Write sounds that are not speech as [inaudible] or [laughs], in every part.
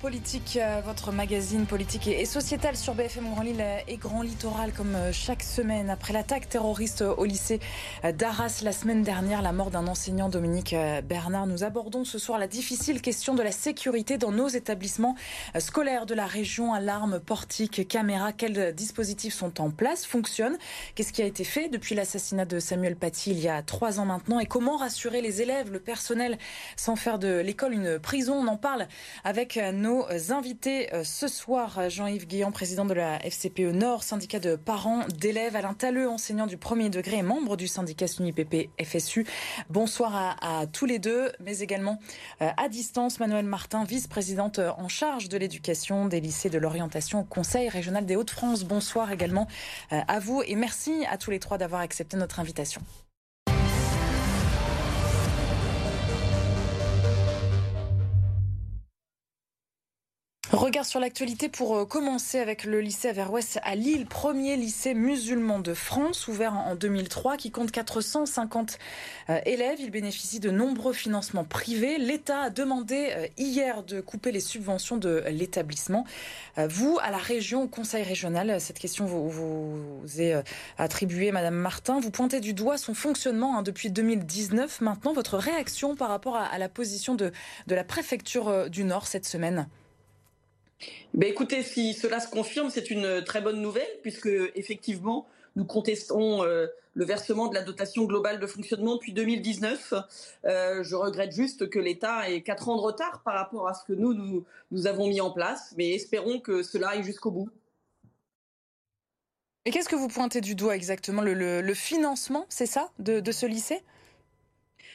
Politique, euh, votre magazine politique et sociétal sur BFM Grand Lille et Grand Littoral, comme euh, chaque semaine. Après l'attaque terroriste au lycée euh, d'Arras la semaine dernière, la mort d'un enseignant, Dominique Bernard, nous abordons ce soir la difficile question de la sécurité dans nos établissements scolaires de la région. Alarmes, portiques, caméras, quels dispositifs sont en place, fonctionnent? Qu'est-ce qui a été fait depuis l'assassinat de Samuel Paty il y a trois ans maintenant? Et comment rassurer les élèves, le personnel, sans faire de l'école une prison? On en parle avec nos invités euh, ce soir. Jean-Yves Guillon, président de la FCPE Nord, syndicat de parents d'élèves. Alain Talleux, enseignant du premier degré et membre du syndicat SUNIPP FSU. Bonsoir à, tous les deux, mais également euh, à distance, Manuel Martin, vice-présidente en charge de l'éducation des lycées de l'orientation au Conseil régional des Hauts-de-France. Bonsoir également euh, à vous et merci à tous les trois d'avoir accepté notre invitation. Regard sur l'actualité pour euh, commencer avec le lycée Averroès à Lille, premier lycée musulman de France, ouvert en 2003, qui compte 450 euh, élèves. Il bénéficie de nombreux financements privés. L'État a demandé euh, hier de couper les subventions de l'établissement. Vous, à la région, au conseil régional, cette question vous, est attribuée, Madame Martin. Vous pointez du doigt son fonctionnement hein, depuis 2019. Maintenant, votre réaction par rapport à, la position de la préfecture du Nord cette semaine? Ben écoutez, si cela se confirme, c'est une très bonne nouvelle, puisque effectivement, nous contestons euh, le versement de la dotation globale de fonctionnement depuis 2019. Euh, je regrette juste que l'État ait quatre ans de retard par rapport à ce que nous, nous, nous avons mis en place, mais espérons que cela aille jusqu'au bout. Et qu'est-ce que vous pointez du doigt exactement? Le, financement, c'est ça, de ce lycée?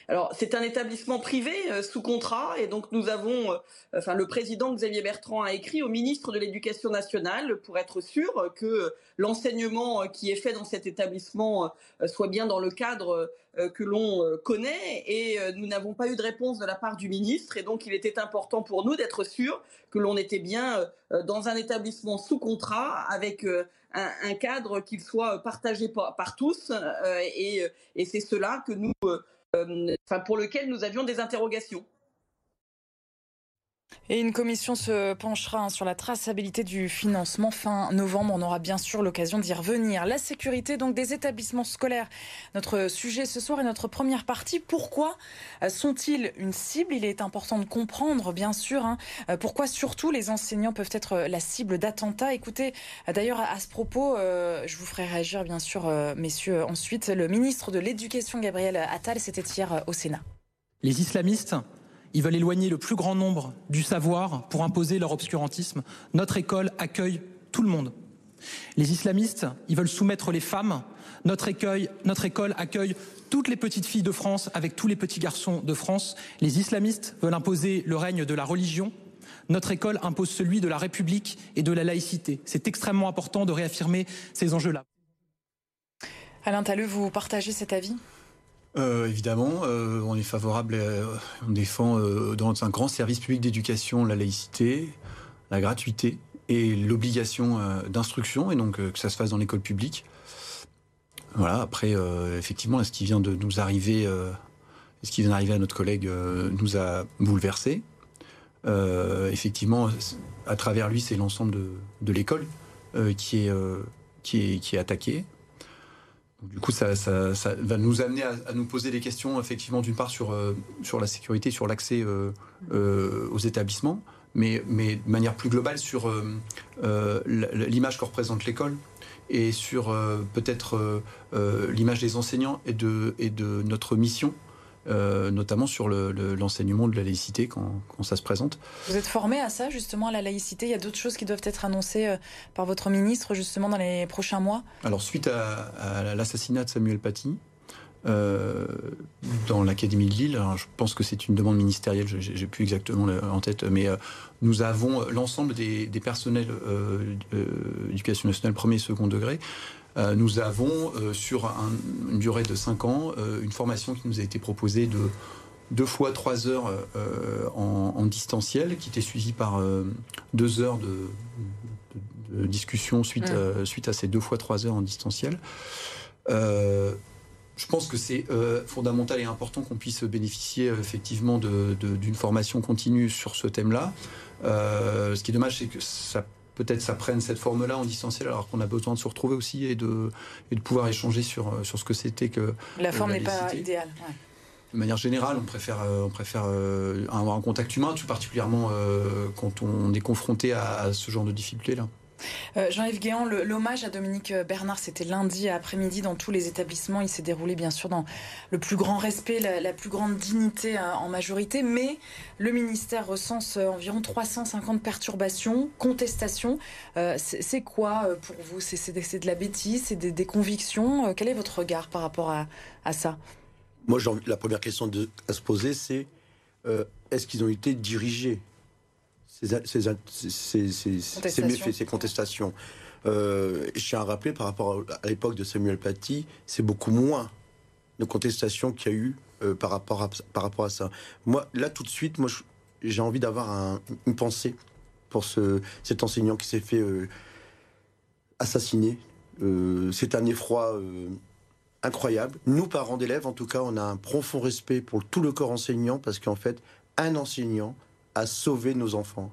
Alors, c'est un établissement privé euh, sous contrat et donc nous avons, euh, enfin, le président Xavier Bertrand a écrit au ministre de l'Éducation nationale pour être sûr que l'enseignement qui est fait dans cet établissement euh, soit bien dans le cadre que l'on connaît et nous n'avons pas eu de réponse de la part du ministre et donc il était important pour nous d'être sûr que l'on était bien dans un établissement sous contrat avec un, cadre qu'il soit partagé par, tous et, c'est cela que nous euh, pour lequel nous avions des interrogations. Et une commission se penchera hein, sur la traçabilité du financement fin novembre. On aura bien sûr l'occasion d'y revenir. La sécurité donc des établissements scolaires. Notre sujet ce soir est notre première partie. Pourquoi euh, sont-ils une cible? Il est important de comprendre, bien sûr, hein, euh, pourquoi surtout les enseignants peuvent être la cible d'attentats? Écoutez, d'ailleurs à ce propos, je vous ferai réagir, bien sûr, messieurs. Ensuite, le ministre de l'Éducation, Gabriel Attal, c'était hier au Sénat. Les islamistes ils veulent éloigner le plus grand nombre du savoir pour imposer leur obscurantisme. Notre école accueille tout le monde. Les islamistes, ils veulent soumettre les femmes. Notre, notre école accueille toutes les petites filles de France avec tous les petits garçons de France. Les islamistes veulent imposer le règne de la religion. Notre école impose celui de la République et de la laïcité. C'est extrêmement important de réaffirmer ces enjeux-là. Alain Talleux, vous partagez cet avis? Euh, évidemment, euh, on est favorable, on défend euh, dans un grand service public d'éducation la laïcité, la gratuité et l'obligation d'instruction, et donc que ça se fasse dans l'école publique. Voilà, après, effectivement, ce qui vient de nous arriver, ce qui vient d'arriver à notre collègue nous a bouleversés. effectivement, à travers lui, c'est l'ensemble de, l'école qui, est, qui, est, qui est du coup, ça, va nous amener à, nous poser des questions, effectivement, d'une part sur, euh, la sécurité, sur l'accès euh, euh, aux établissements, mais, de manière plus globale sur l'image que représente l'école et sur peut-être l'image des enseignants et de notre mission euh, notamment sur l'enseignement de la laïcité quand, ça se présente. Vous êtes formé à ça, justement, à la laïcité? Il y a d'autres choses qui doivent être annoncées euh, par votre ministre, justement, dans les prochains mois? Alors, suite à, l'assassinat de Samuel Paty, euh, dans l'Académie de Lille. je pense que c'est une demande ministérielle, j'ai plus exactement en tête, mais nous avons l'ensemble des, personnels d'éducation nationale premier et second degré euh, nous avons, euh, sur une durée de 5 ans, euh, une formation qui nous a été proposée de deux fois trois heures en, distanciel, qui était suivie par deux heures de, discussion suite, mmh. suite à ces deux fois trois heures en distanciel. je pense que c'est euh, fondamental et important qu'on puisse bénéficier euh, effectivement d'une formation continue sur ce thème-là. Euh, ce qui est dommage, c'est que ça peut-être ça prenne cette forme-là en distanciel alors qu'on a besoin de se retrouver aussi et de, et de pouvoir échanger sur, sur ce que c'était que la forme n'est pas idéale. De manière générale, on préfère, on préfère avoir un contact humain, tout particulièrement quand on est confronté à ce genre de difficultés-là. Euh, Jean-Yves Guéant, l'hommage à Dominique Bernard, c'était lundi après-midi dans tous les établissements. Il s'est déroulé bien sûr dans le plus grand respect, la, plus grande dignité euh, en majorité, mais le ministère recense euh, environ 350 perturbations, contestations. c'est quoi pour vous? C'est de la bêtise, c'est des, convictions? Quel est votre regard par rapport à, ça? Moi, la première question à se poser, c'est est-ce qu'ils ont été dirigés? Ces, méfaits, ces contestations. Euh, je tiens à rappeler par rapport à, l'époque de Samuel Paty, c'est beaucoup moins de contestations qu'il y a eu euh, par, rapport à, par rapport à ça. Moi, là, tout de suite, moi, j'ai envie d'avoir une pensée pour ce, cet enseignant qui s'est fait euh, assassiner. c'est un effroi incroyable. Nous, parents d'élèves, en tout cas, on a un profond respect pour tout le corps enseignant parce qu'en fait, un enseignant, a sauvé nos enfants.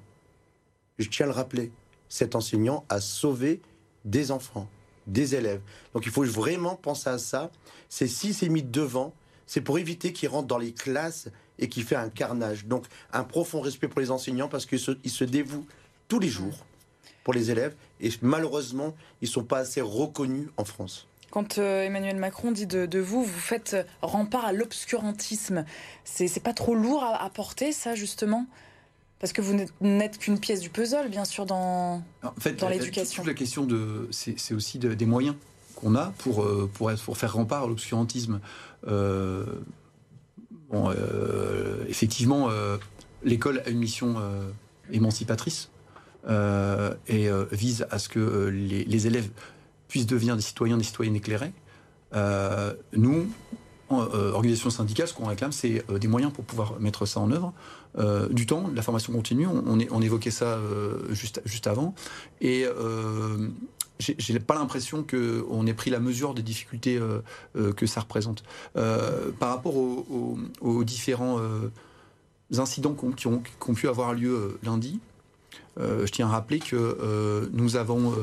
Je tiens à le rappeler, cet enseignant a sauvé des enfants, des élèves. Donc il faut vraiment penser à ça. C'est si c'est mis devant, c'est pour éviter qu'il rentre dans les classes et qu'il fait un carnage. Donc un profond respect pour les enseignants parce qu'ils se, se dévouent tous les jours pour les élèves et malheureusement, ils ne sont pas assez reconnus en France. Quand euh, Emmanuel Macron dit de, vous, vous faites rempart à l'obscurantisme, c'est pas trop lourd à porter ça justement? Parce que vous n'êtes qu'une pièce du puzzle, bien sûr, dans, en fait, dans l'éducation. la question de, c'est aussi des moyens qu'on a pour, euh, pour, pour faire rempart à l'obscurantisme. Euh, bon, euh, effectivement, l'école a une mission émancipatrice et vise à ce que les, les, élèves puissent devenir des citoyens, des citoyennes éclairés. nous, organisation syndicale, ce qu'on réclame, c'est des moyens pour pouvoir mettre ça en œuvre. Euh, du temps, la formation continue, on, évoquait ça juste, juste avant. Et j'ai pas l'impression qu'on ait pris la mesure des difficultés que ça représente. par rapport aux, différents incidents qui ont, pu avoir lieu lundi, je tiens à rappeler que nous avons,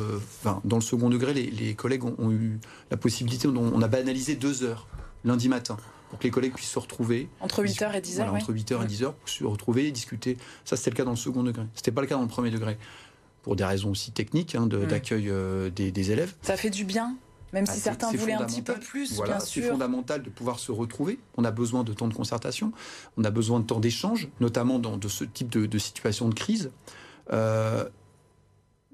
dans le second degré, les, collègues ont, eu la possibilité, on a banalisé deux heures lundi matin pour que les collègues puissent se retrouver. Entre 8h et 10h Entre 8h et 10h pour se retrouver et discuter. Ça, c'était le cas dans le second degré. Ce n'était pas le cas dans le premier degré. Pour des raisons aussi techniques hein, d'accueil euh, des, élèves. Ça fait du bien même si ah, certains voulaient un petit peu plus, voilà, C'est fondamental de pouvoir se retrouver. On a besoin de temps de concertation, on a besoin de temps d'échange, notamment dans de ce type de, situation de crise. Euh,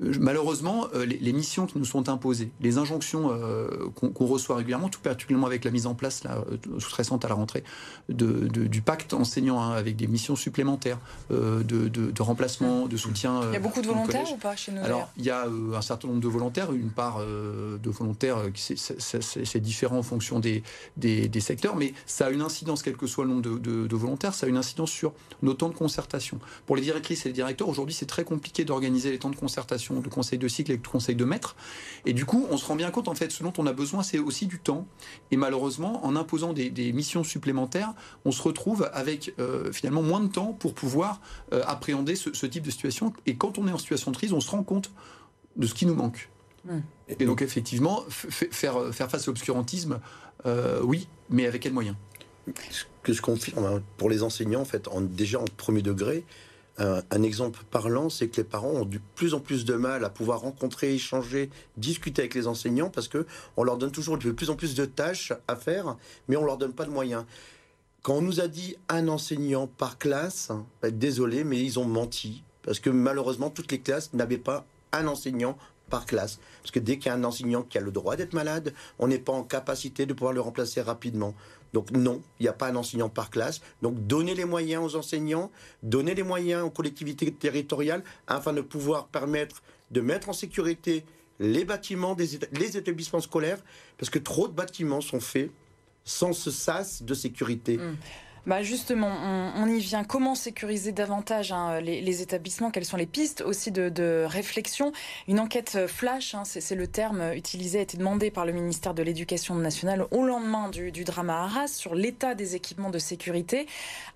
malheureusement, euh, les, missions qui nous sont imposées, les injonctions euh, qu'on reçoit régulièrement, tout particulièrement avec la mise en place là, euh, sous-récente à la rentrée du pacte enseignant, hein, avec des missions supplémentaires de, remplacement, de soutien. il y a beaucoup de volontaires ou pas chez nous Alors, il y a un certain nombre de volontaires, une part de volontaires, c'est différent en fonction des, des, secteurs, mais ça a une incidence, quel que soit le nombre de, volontaires, ça a une incidence sur nos temps de concertation. Pour les directrices et les directeurs, aujourd'hui, c'est très compliqué d'organiser les temps de concertation de conseil de cycle et de conseil de maître. Et du coup, on se rend bien compte, en fait, ce dont on a besoin, c'est aussi du temps. Et malheureusement, en imposant des, missions supplémentaires, on se retrouve avec euh, finalement moins de temps pour pouvoir euh, appréhender ce, type de situation. Et quand on est en situation de crise, on se rend compte de ce qui nous manque. Mmh. Et donc, effectivement, faire, faire face à l'obscurantisme, euh, oui, mais avec quels moyens? Ce que je confirme hein, pour les enseignants, en fait, en, déjà en premier degré, un, exemple parlant, c'est que les parents ont de plus en plus de mal à pouvoir rencontrer, échanger, discuter avec les enseignants parce que on leur donne toujours de plus en plus de tâches à faire, mais on leur donne pas de moyens. Quand on nous a dit un enseignant par classe, ben, désolé, mais ils ont menti parce que malheureusement toutes les classes n'avaient pas un enseignant par classe. Parce que dès qu'il y a un enseignant qui a le droit d'être malade, on n'est pas en capacité de pouvoir le remplacer rapidement. Donc non, il n'y a pas un enseignant par classe. Donc donnez les moyens aux enseignants, donnez les moyens aux collectivités territoriales afin de pouvoir permettre de mettre en sécurité les bâtiments, des, les établissements scolaires, parce que trop de bâtiments sont faits sans ce sas de sécurité. Mmh. Bah justement, on, y vient. Comment sécuriser davantage hein, les, établissements? Quelles sont les pistes aussi de, réflexion? Une enquête flash, hein, c'est le terme utilisé, a été demandé par le ministère de l'Éducation nationale au lendemain du, drama Arras sur l'état des équipements de sécurité.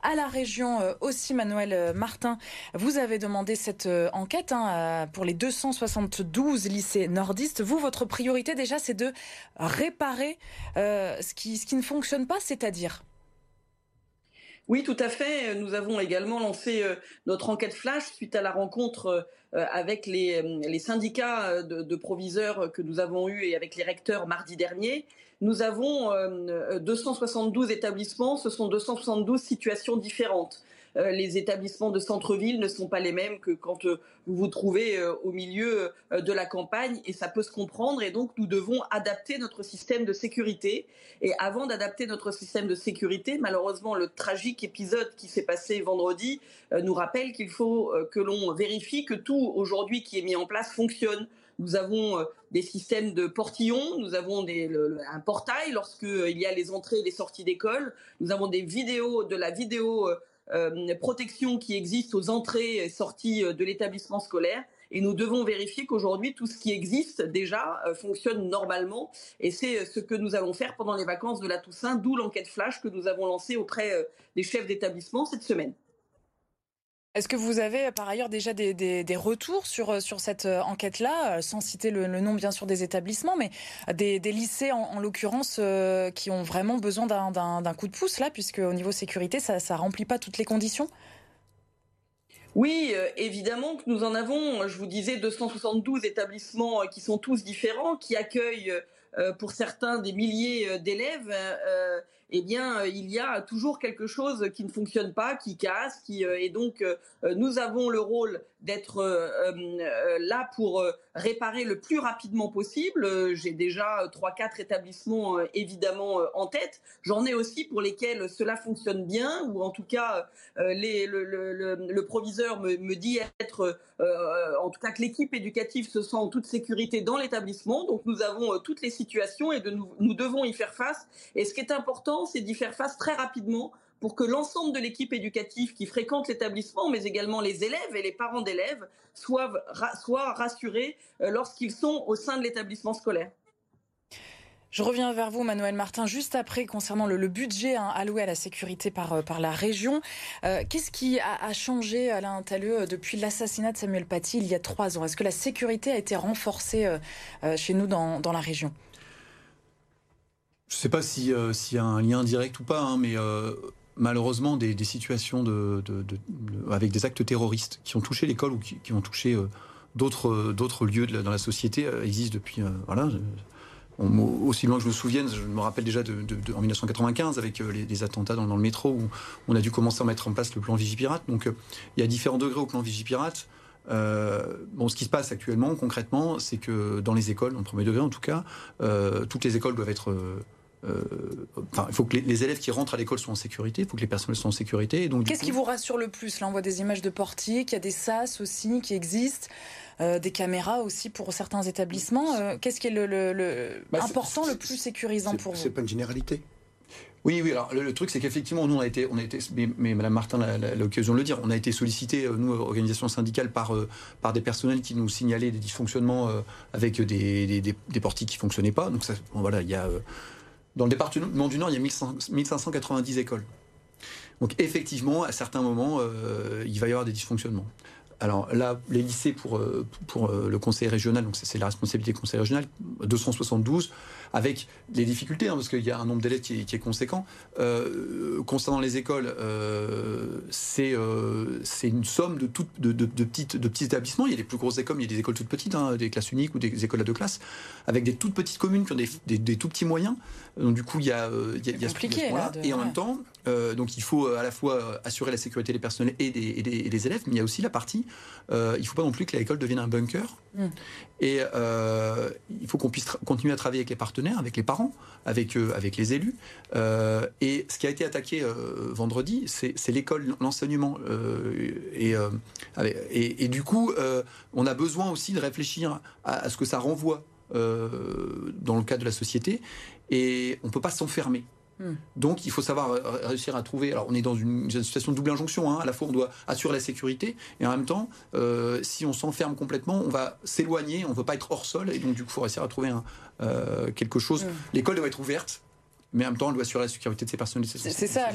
À la région euh, aussi, Manuel euh, Martin, vous avez demandé cette euh, enquête hein, pour les 272 lycées nordistes. Vous, votre priorité déjà, c'est de réparer ce qui ne fonctionne pas, c'est-à-dire? Oui, tout à fait. Nous avons également lancé euh, notre enquête flash suite à la rencontre euh, avec les, euh, syndicats de, proviseurs que nous avons eus et avec les recteurs mardi dernier. Nous avons 272 établissements, ce sont 272 situations différentes. Euh, les établissements de centre-ville ne sont pas les mêmes que quand euh, vous vous trouvez euh, au milieu de la campagne et ça peut se comprendre et donc nous devons adapter notre système de sécurité. Et avant d'adapter notre système de sécurité, malheureusement, le tragique épisode qui s'est passé vendredi nous rappelle qu'il faut que l'on vérifie que tout aujourd'hui qui est mis en place fonctionne. Nous avons des systèmes de portillons, nous avons un portail lorsqu'il y a les entrées et les sorties d'école, nous avons des vidéos, de la vidéo protection qui existe aux entrées et sorties euh, de l'établissement scolaire. Et nous devons vérifier qu'aujourd'hui, tout ce qui existe déjà euh, fonctionne normalement. Et c'est ce que nous allons faire pendant les vacances de la Toussaint, d'où l'enquête flash que nous avons lancée auprès des chefs d'établissement cette semaine. Est-ce que vous avez par ailleurs déjà des, retours sur, euh, cette euh, enquête-là, euh, sans citer le, nom bien sûr des établissements, mais des, lycées en, l'occurrence qui ont vraiment besoin d'un coup de pouce là, puisque au niveau sécurité, ça ne remplit pas toutes les conditions? Oui, évidemment que nous en avons, je vous disais, 272 établissements qui sont tous différents, qui accueillent pour certains des milliers d'élèves eh bien, euh, il y a toujours quelque chose qui ne fonctionne pas, qui casse, qui euh, et donc euh, nous avons le rôle d'être là pour réparer le plus rapidement possible. J'ai déjà trois, quatre établissements évidemment en tête. J'en ai aussi pour lesquels cela fonctionne bien, ou en tout cas le, proviseur me, dit être, en tout cas que l'équipe éducative se sent en toute sécurité dans l'établissement. Donc nous avons toutes les situations et de, nous devons y faire face. Et ce qui est important c'est d'y faire face très rapidement pour que l'ensemble de l'équipe éducative qui fréquente l'établissement, mais également les élèves et les parents d'élèves, soient, rassurés euh, lorsqu'ils sont au sein de l'établissement scolaire. Je reviens vers vous, Manuel Martin, juste après concernant le, budget hein, alloué à la sécurité par, euh, par la région. Euh, qu'est-ce qui a, changé, Alain Talleux, depuis l'assassinat de Samuel Paty il y a trois ans? Est-ce que la sécurité a été renforcée chez nous dans, dans la région? Je ne sais pas s'il y a un lien direct ou pas, hein, mais euh, malheureusement, des, situations avec des actes terroristes qui ont touché l'école ou qui, ont touché euh, d'autres lieux dans la société euh, existent depuis. voilà, aussi loin que je me souvienne, je me rappelle déjà de, en 1995 avec les, attentats dans, le métro où on a dû commencer à mettre en place le plan Vigipirate. Donc il y a différents degrés au plan Vigipirate. bon, ce qui se passe actuellement, concrètement, c'est que dans les écoles, en premier degré en tout cas, toutes les écoles doivent être euh, enfin, il faut que les, élèves qui rentrent à l'école soient en sécurité, il faut que les personnels soient en sécurité. donc, qu'est-ce qui vous rassure le plus Là, on voit des images de portiers, qu'il y a des SAS aussi qui existent. Euh, des caméras aussi pour certains établissements. Euh, qu'est-ce qui est le, bah, important, le plus sécurisant pour vous? C'est pas une généralité. Oui, oui. Alors le, truc, c'est qu'effectivement, nous, on a été, on a été, mais, mais Madame Martin a l'occasion de le dire, on a été sollicité, nous, organisation syndicale, par par des personnels qui nous signalaient des dysfonctionnements avec des, des, des, des portiques qui fonctionnaient pas. Donc ça, voilà, il y a dans le département du Nord, il y a 1590 écoles. Donc effectivement, à certains moments, euh, il va y avoir des dysfonctionnements. Alors là, les lycées pour, euh, pour euh, le conseil régional, donc c'est la responsabilité du conseil régional, 272, avec les difficultés, hein, parce qu'il y a un nombre d'élèves qui, est conséquent. concernant les écoles, c'est une somme de, de, de, petites, de petits établissements. Il y a des plus grosses écoles, il y a des écoles toutes petites, hein, des classes uniques ou des écoles à deux classes, avec des toutes petites communes qui ont des, des tout petits moyens. Donc du coup, il y a, il y a, ce, là Et en même temps, donc il faut à la fois assurer la sécurité des personnels et des, et des élèves, mais il y a aussi la partie euh, il ne faut pas non plus que l'école devienne un bunker. Mm. Et euh, il faut qu'on puisse continuer à travailler avec les partenaires, avec les parents, avec, euh, avec les élus. et ce qui a été attaqué vendredi, c'est l'école, l'enseignement. Et, et, du coup, on a besoin aussi de réfléchir à, ce que ça renvoie dans le cadre de la société. Et on ne peut pas s'enfermer. Hmm. Donc il faut savoir réussir à trouver. Alors on est dans une, situation de double injonction. Hein. À la fois on doit assurer la sécurité et en même temps, euh, si on s'enferme complètement, on va s'éloigner. On ne veut pas être hors sol et donc du coup il faut réussir à trouver un, euh, quelque chose. Hmm. L'école doit être ouverte mais en même temps, elle doit assurer la sécurité de ses personnels. C'est ça,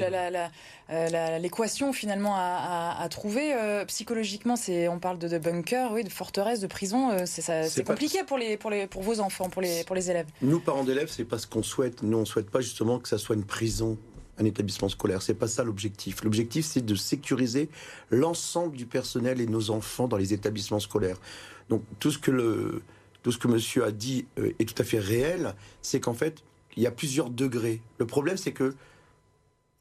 euh, l'équation finalement à, trouver. Euh, psychologiquement, on parle de, de bunker, oui, de forteresse, de prison. Euh, c'est compliqué pour, les, pour, les, pour vos enfants, pour les, pour les élèves. Nous, parents d'élèves, c'est pas ce qu'on souhaite. Nous, on souhaite pas justement que ça soit une prison un établissement scolaire. C'est pas ça l'objectif. L'objectif, c'est de sécuriser l'ensemble du personnel et nos enfants dans les établissements scolaires. Donc tout ce que le tout ce que Monsieur a dit est tout à fait réel. C'est qu'en fait, il y a plusieurs degrés. Le problème, c'est que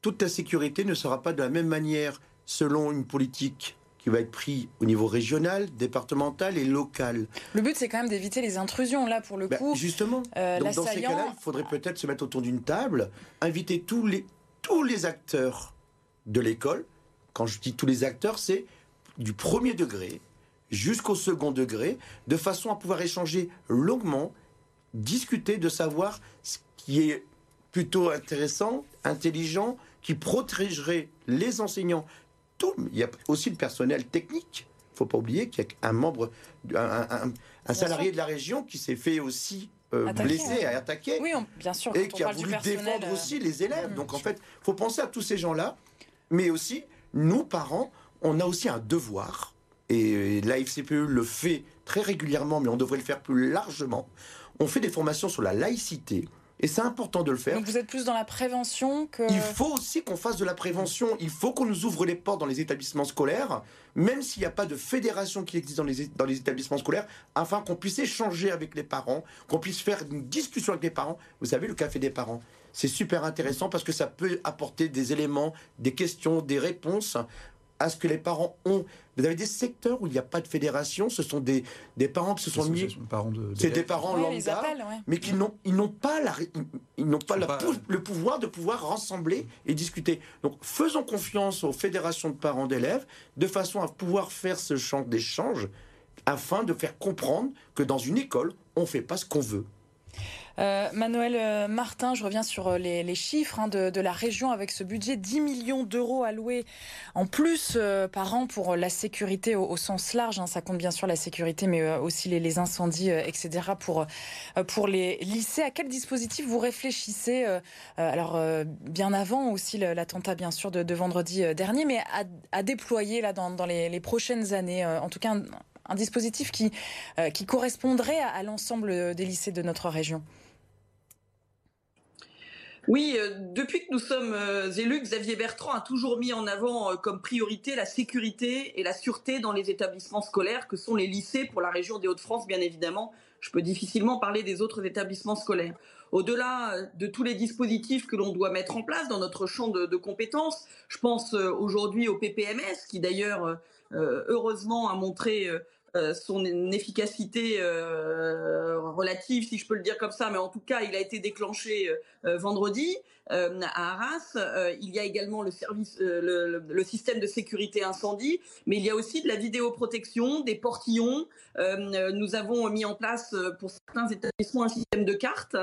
toute la sécurité ne sera pas de la même manière selon une politique qui va être prise au niveau régional, départemental et local. Le but, c'est quand même d'éviter les intrusions, là, pour le bah, coup. Justement. Euh, Donc, dans ces cas-là, il faudrait peut-être se mettre autour d'une table, inviter tous les, tous les acteurs de l'école. Quand je dis tous les acteurs, c'est du premier degré jusqu'au second degré, de façon à pouvoir échanger longuement, discuter, de savoir ce qui est plutôt intéressant, intelligent, qui protégerait les enseignants. Tout, il y a aussi le personnel technique. Il ne faut pas oublier qu'il y a un membre, un, salarié de la région qui s'est fait aussi euh, blessé, et attaqué. Oui, bien sûr. Et qui a voulu défendre aussi les élèves. Donc en fait, il faut penser à tous ces gens-là, mais aussi, nous, parents, on a aussi un devoir, et la FCPE le fait très régulièrement, mais on devrait le faire plus largement. On fait des formations sur la laïcité, et c'est important de le faire. Donc vous êtes plus dans la prévention que... Il faut aussi qu'on fasse de la prévention. Il faut qu'on nous ouvre les portes dans les établissements scolaires, même s'il n'y a pas de fédération qui existe dans les, dans les établissements scolaires, afin qu'on puisse échanger avec les parents, qu'on puisse faire une discussion avec les parents. Vous savez, le café des parents, c'est super intéressant parce que ça peut apporter des éléments, des questions, des réponses à ce que les parents ont. Vous avez des secteurs où il n'y a pas de fédération, ce sont des, des parents qui se sont mis. C'est des parents lambda, mais qui n'ont ils n'ont pas la ils n'ont pas, le pouvoir de pouvoir rassembler et discuter. Donc faisons confiance aux fédérations de parents d'élèves de façon à pouvoir faire ce champ d'échange afin de faire comprendre que dans une école, on ne fait pas ce qu'on veut. Euh, Manuel euh, Martin, je reviens sur euh, les, chiffres hein, de, la région avec ce budget 10 millions d'euros alloués en plus par an pour la sécurité au, sens large. Hein. ça compte bien sûr la sécurité, mais aussi les, incendies, etc. pour les lycées. À quel dispositif vous réfléchissez Alors bien avant aussi l'attentat bien sûr de, vendredi dernier, mais à, déployer dans, les, prochaines années. en tout cas. Un, dispositif qui correspondrait à l'ensemble des lycées de notre région? Oui, euh, depuis que nous sommes euh, élus, Xavier Bertrand a toujours mis en avant euh, comme priorité la sécurité et la sûreté dans les établissements scolaires que sont les lycées pour la région des Hauts-de-France, bien évidemment. Je peux difficilement parler des autres établissements scolaires. Au-delà de tous les dispositifs que l'on doit mettre en place dans notre champ de, de compétences, je pense aujourd'hui au PPMS, qui d'ailleurs, heureusement, a montré son efficacité relative, si je peux le dire comme ça, mais en tout cas, il a été déclenché vendredi à Arras. il y a également le service, le, système de sécurité incendie, mais il y a aussi de la vidéoprotection, des portillons. nous avons mis en place pour certains établissements un système de cartes.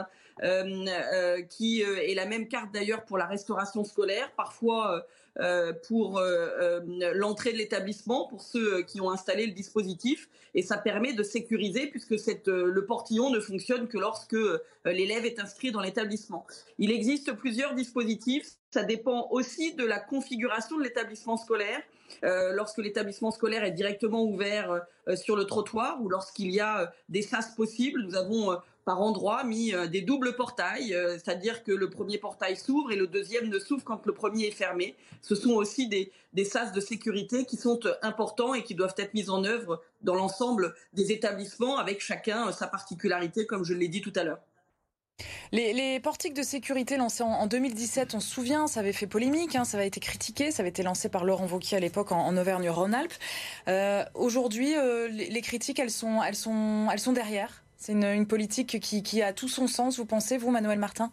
qui est la même carte d'ailleurs pour la restauration scolaire. Parfois, euh, pour euh, euh, l'entrée de l'établissement, pour ceux qui ont installé le dispositif. Et ça permet de sécuriser puisque le portillon ne fonctionne que lorsque l'élève est inscrit dans l'établissement. Il existe plusieurs dispositifs. Ça dépend aussi de la configuration de l'établissement scolaire. Euh, lorsque l'établissement scolaire est directement ouvert euh, sur le trottoir ou lorsqu'il y a des sas possibles, nous avons par endroit mis euh, des doubles portails, euh, c'est-à-dire que le premier portail s'ouvre et le deuxième ne s'ouvre quand le premier est fermé. Ce sont aussi des, des sas de sécurité qui sont euh, importants et qui doivent être mis en œuvre dans l'ensemble des établissements avec chacun sa particularité, comme je l'ai dit tout à l'heure. Les, portiques de sécurité lancés en, 2017, on se souvient, ça avait fait polémique, hein, ça avait été critiqué, ça avait été lancé par Laurent Wauquiez à l'époque en, Auvergne-Rhône-Alpes. Aujourd'hui, les, les, critiques, elles sont, derrière c'est une, politique qui, a tout son sens, vous pensez, vous, Manuel Martin?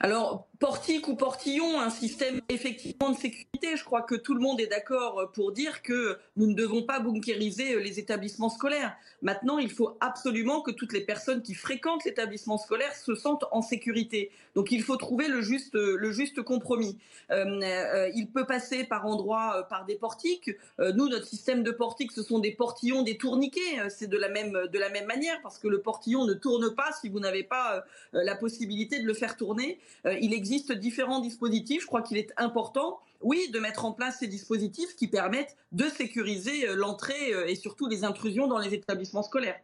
Alors, portique ou portillon, un système effectivement de sécurité. Je crois que tout le monde est d'accord pour dire que nous ne devons pas bunkériser les établissements scolaires. Maintenant, il faut absolument que toutes les personnes qui fréquentent l'établissement scolaire se sentent en sécurité. Donc il faut trouver le juste, le juste compromis. Euh, euh, il peut passer par endroits, euh, par des portiques. nous, notre système de portiques, ce sont des portillons, des tourniquets. C'est de la même, de la même manière parce que le portillon ne tourne pas si vous n'avez pas la possibilité de le faire tourner. il existe différents dispositifs. Je crois qu'il est important oui, de mettre en place ces dispositifs qui permettent de sécuriser l'entrée et surtout les intrusions dans les établissements scolaires.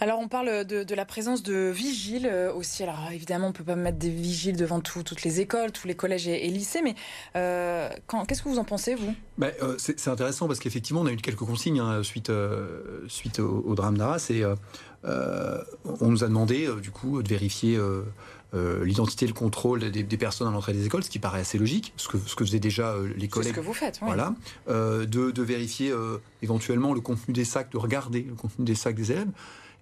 Alors on parle de, la présence de vigiles euh, aussi. Alors évidemment on peut pas mettre des vigiles devant toutes les écoles, tous les collèges et, lycées, mais euh, qu'est-ce que vous en pensez vous? Ben, euh, c'est, intéressant parce qu'effectivement on a eu quelques consignes hein, suite, suite au, drame d'Arras et on nous a demandé du coup de vérifier l'identité et le contrôle des, personnes à l'entrée des écoles, ce qui paraît assez logique, ce que, ce que faisaient déjà les collègues. C'est ce que vous faites, oui. Voilà. de, de, vérifier éventuellement le contenu des sacs, de regarder le contenu des sacs des élèves.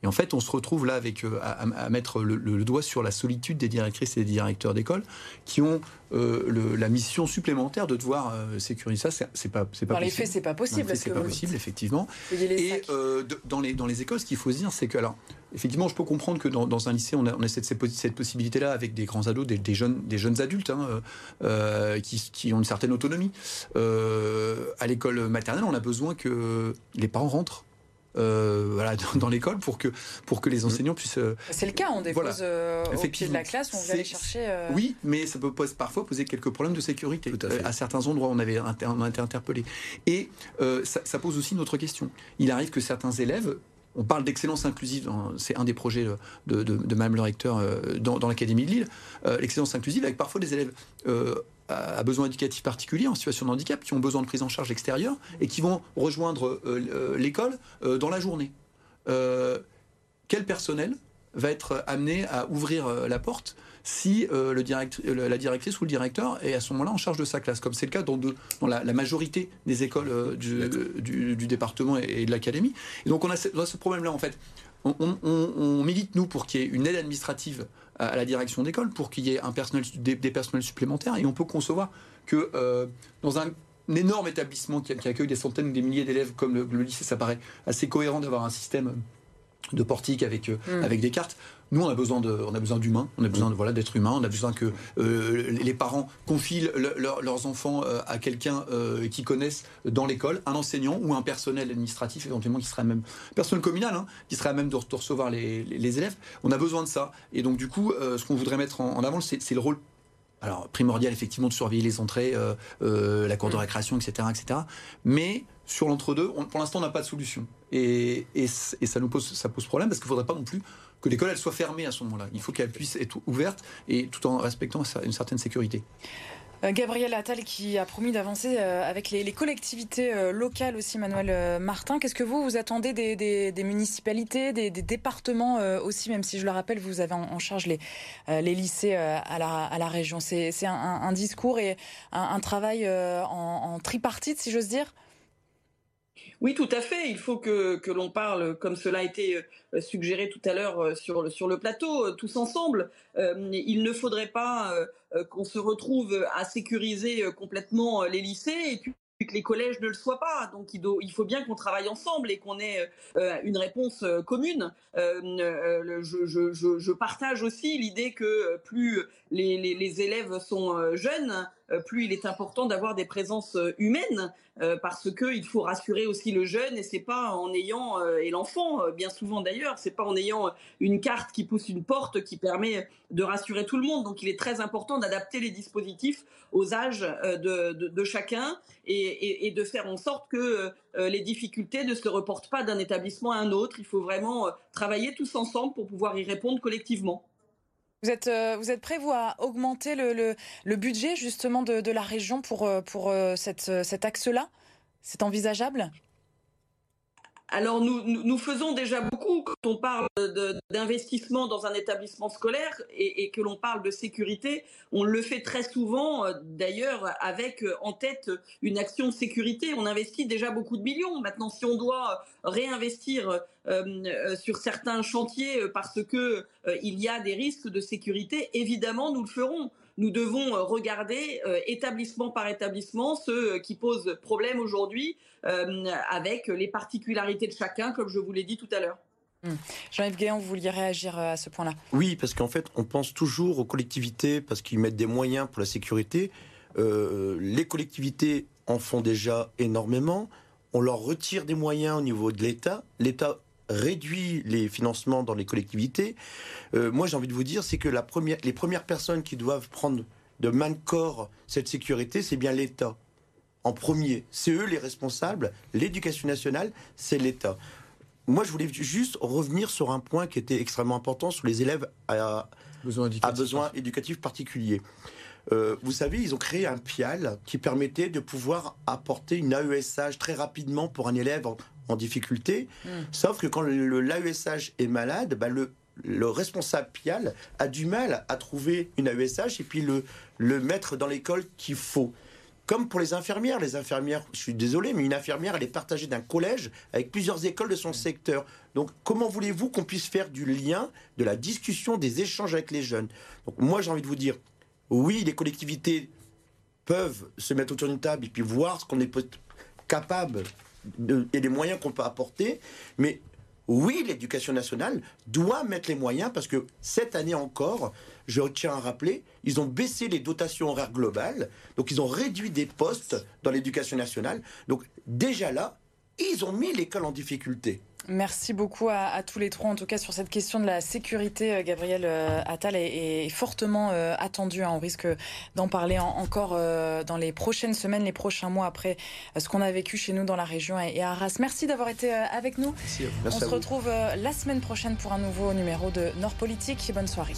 Et en fait, on se retrouve là avec, euh, à, mettre le, doigt sur la solitude des directrices et des directeurs d'école qui ont euh, la mission supplémentaire de devoir euh, sécuriser ça. C'est pas, c'est pas dans les faits, c'est pas possible. C'est pas possible, effectivement. Et dans les dans les écoles, ce qu'il faut se dire, c'est que alors. Effectivement, je peux comprendre que dans, un lycée, on a, cette, cette possibilité-là avec des grands ados, des, jeunes, des jeunes adultes hein, qui, qui, ont une certaine autonomie. à l'école maternelle, on a besoin que les parents rentrent euh, voilà, [laughs] dans, l'école pour que, pour que les mmh. enseignants puissent. Euh, c'est le cas, on dépose euh, au pied de la classe, on vient aller chercher. Oui, mais ça peut parfois poser quelques problèmes de sécurité. À, certains endroits, on, avait on a été interpellé. Et ça, pose aussi une autre question. Il arrive que certains élèves on parle d'excellence inclusive, c'est un des projets de, de, de Mme le recteur dans, dans l'Académie de Lille, l'excellence inclusive avec parfois des élèves à besoins éducatifs particuliers, en situation de handicap, qui ont besoin de prise en charge extérieure et qui vont rejoindre euh, euh, l'école euh, dans la journée. quel personnel va être amené à ouvrir la porte si le la directrice ou le directeur est à ce moment-là en charge de sa classe, comme c'est le cas dans, dans la, majorité des écoles du, département et, de l'académie. Et donc on a ce, problème-là en fait. On, milite, nous, pour qu'il y ait une aide administrative à la direction d'école pour qu'il y ait un personnel, des, personnels supplémentaires. Et on peut concevoir que euh, dans un énorme établissement qui, accueille des centaines ou des milliers d'élèves comme le, le, lycée, ça paraît assez cohérent d'avoir un système de portique avec, euh, mm. avec des cartes. Nous, on a besoin de, on a besoin d'humains, on a besoin de voilà d'être humain, on a besoin que euh, les parents confient leurs enfants euh, à quelqu'un euh, qui connaissent dans l'école, un enseignant ou un personnel administratif éventuellement qui serait même personnel communal, hein, qui serait à même de, recevoir les, élèves. On a besoin de ça. Et donc du coup, ce qu'on voudrait mettre en, avant, c'est le rôle alors primordial effectivement de surveiller les entrées, la cour de mm. récréation, etc., etc. Mais sur l'entre-deux, pour l'instant, on n'a pas de solution. Et, ça nous pose, ça pose problème parce qu'il ne faudrait pas non plus que l'école elle soit fermée à ce moment-là. Il faut qu'elle puisse être ouverte et tout en respectant une certaine sécurité. Euh, Gabriel Attal qui a promis d'avancer euh, avec les, collectivités euh, locales aussi, Manuel Martin. Qu'est-ce que vous, vous attendez des, municipalités, des, départements aussi, même si je le rappelle, vous avez en, charge les, lycées à la, à la région. C'est un, discours et un, travail en tripartite, si j'ose dire oui, tout à fait. Il faut que, l'on parle, comme cela a été euh, suggéré tout à l'heure euh, sur, le plateau, euh, tous ensemble. il ne faudrait pas qu'on se retrouve à sécuriser complètement les lycées et que les collèges ne le soient pas. Donc il, faut bien qu'on travaille ensemble et qu'on ait une réponse commune. je, partage aussi l'idée que plus les, élèves sont jeunes, plus il est important d'avoir des présences humaines euh, parce que il faut rassurer aussi le jeune et c'est pas en ayant euh, et l'enfant euh, bien souvent d'ailleurs c'est pas en ayant une carte qui pousse une porte qui permet de rassurer tout le monde donc il est très important d'adapter les dispositifs aux âges de, chacun et, de faire en sorte que les difficultés ne se reportent pas d'un établissement à un autre il faut vraiment travailler tous ensemble pour pouvoir y répondre collectivement. Vous êtes, vous êtes prêt, vous, à augmenter le, le, budget justement de, la région pour, pour cette, cet axe-là? C'est envisageable? Alors nous, faisons déjà beaucoup quand on parle d'investissement dans un établissement scolaire et, que l'on parle de sécurité. On le fait très souvent euh, d'ailleurs avec euh, en tête une action de sécurité. On investit déjà beaucoup de millions. Maintenant, si on doit réinvestir euh, sur certains chantiers parce que il y a des risques de sécurité, évidemment, nous le ferons nous devons regarder établissement par établissement ceux qui posent problème aujourd'hui euh, avec les particularités de chacun, comme je vous l'ai dit tout à l'heure. Hmm. Jean-Yves Guéant, vous vouliez réagir euh, à ce point-là? Oui, parce qu'en fait, on pense toujours aux collectivités parce qu'ils mettent des moyens pour la sécurité. Euh, les collectivités en font déjà énormément. On leur retire des moyens au niveau de l'État. L'État réduit les financements dans les collectivités. moi, j'ai envie de vous dire, c'est que la première, les premières personnes qui doivent prendre de main de corps cette sécurité, c'est bien l'État en premier. C'est eux les responsables. L'éducation nationale, c'est l'État. Moi, je voulais juste revenir sur un point qui était extrêmement important sur les élèves à besoins éducatifs, particuliers. Euh, vous savez, ils ont créé un PIAL qui permettait de pouvoir apporter une AESH très rapidement pour un élève en, difficulté. Hmm. Sauf que quand l'AESH est malade, bah, le, le responsable PIAL a du mal à trouver une AESH et puis le, le mettre dans l'école qu'il faut. Comme pour les infirmières, les infirmières, je suis désolé, mais une infirmière, elle est partagée d'un collège avec plusieurs écoles de son secteur. Donc, comment voulez-vous qu'on puisse faire du lien, de la discussion, des échanges avec les jeunes? Donc, moi, j'ai envie de vous dire, oui, les collectivités peuvent se mettre autour d'une table et puis voir ce qu'on est capable et les moyens qu'on peut apporter, mais oui, l'éducation nationale doit mettre les moyens parce que cette année encore, je tiens à rappeler, ils ont baissé les dotations horaires globales, donc ils ont réduit des postes dans l'éducation nationale. Donc déjà là, ils ont mis l'école en difficulté. Merci beaucoup à, tous les trois. En tout cas, sur cette question de la sécurité, euh, Gabriel euh, Attal est, fortement euh, attendu. Hein. On risque d'en parler encore dans les prochaines semaines, les prochains mois après ce qu'on a vécu chez nous dans la région et à Arras. Merci d'avoir été avec nous. On se retrouve la semaine prochaine pour un nouveau numéro de Nord Politique. Bonne soirée.